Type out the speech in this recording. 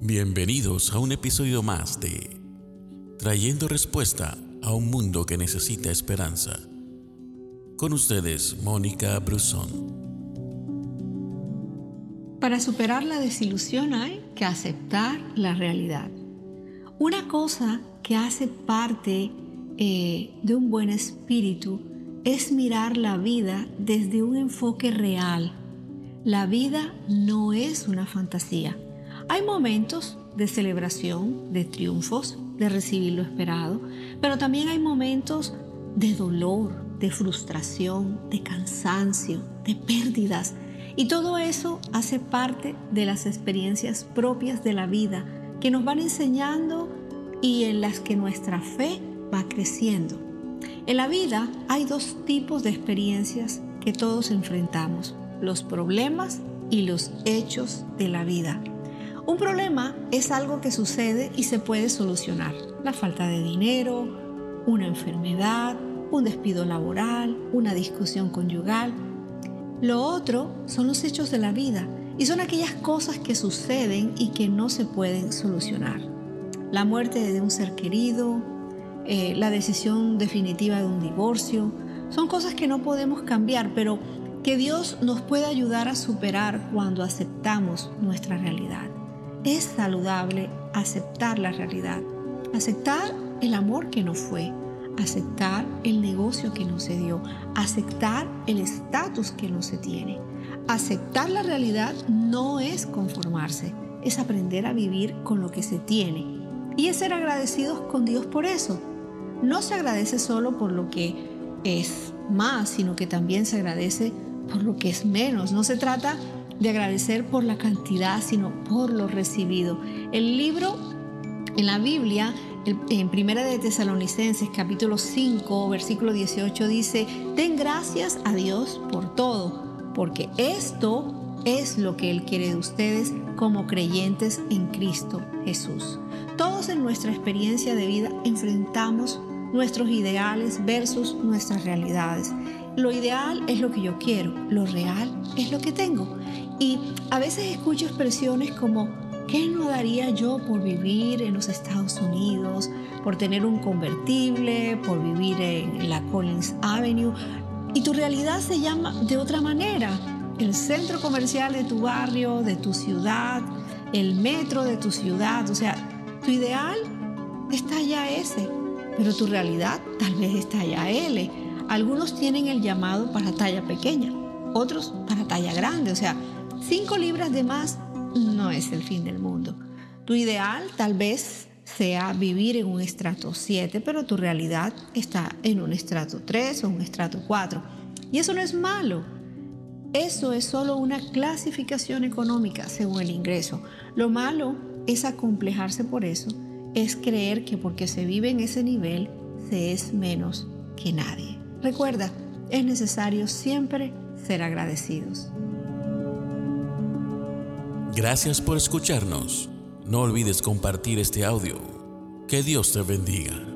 Bienvenidos a un episodio más de Trayendo Respuesta a un Mundo que Necesita Esperanza. Con ustedes, Mónica Brusón. Para superar la desilusión hay que aceptar la realidad. Una cosa que hace parte eh, de un buen espíritu es mirar la vida desde un enfoque real. La vida no es una fantasía hay momentos de celebración, de triunfos, de recibir lo esperado, pero también hay momentos de dolor, de frustración, de cansancio, de pérdidas. Y todo eso hace parte de las experiencias propias de la vida que nos van enseñando y en las que nuestra fe va creciendo. En la vida hay dos tipos de experiencias que todos enfrentamos, los problemas y los hechos de la vida. Un problema es algo que sucede y se puede solucionar. La falta de dinero, una enfermedad, un despido laboral, una discusión conyugal. Lo otro son los hechos de la vida y son aquellas cosas que suceden y que no se pueden solucionar. La muerte de un ser querido, eh, la decisión definitiva de un divorcio, son cosas que no podemos cambiar, pero que Dios nos puede ayudar a superar cuando aceptamos nuestra realidad. Es saludable aceptar la realidad, aceptar el amor que no fue, aceptar el negocio que no se dio, aceptar el estatus que no se tiene. Aceptar la realidad no es conformarse, es aprender a vivir con lo que se tiene y es ser agradecidos con Dios por eso. No se agradece solo por lo que es más, sino que también se agradece por lo que es menos. No se trata de agradecer por la cantidad, sino por lo recibido. El libro en la Biblia, en Primera de Tesalonicenses, capítulo 5, versículo 18, dice, den gracias a Dios por todo, porque esto es lo que Él quiere de ustedes como creyentes en Cristo Jesús. Todos en nuestra experiencia de vida enfrentamos nuestros ideales versus nuestras realidades. Lo ideal es lo que yo quiero, lo real es lo que tengo. Y a veces escucho expresiones como, ¿qué no daría yo por vivir en los Estados Unidos, por tener un convertible, por vivir en la Collins Avenue? Y tu realidad se llama de otra manera. El centro comercial de tu barrio, de tu ciudad, el metro de tu ciudad. O sea, tu ideal está ya ese, pero tu realidad tal vez está ya L. Algunos tienen el llamado para talla pequeña, otros para talla grande. O sea, 5 libras de más no es el fin del mundo. Tu ideal tal vez sea vivir en un estrato 7, pero tu realidad está en un estrato 3 o un estrato 4. Y eso no es malo. Eso es solo una clasificación económica según el ingreso. Lo malo es acomplejarse por eso, es creer que porque se vive en ese nivel se es menos que nadie. Recuerda, es necesario siempre ser agradecidos. Gracias por escucharnos. No olvides compartir este audio. Que Dios te bendiga.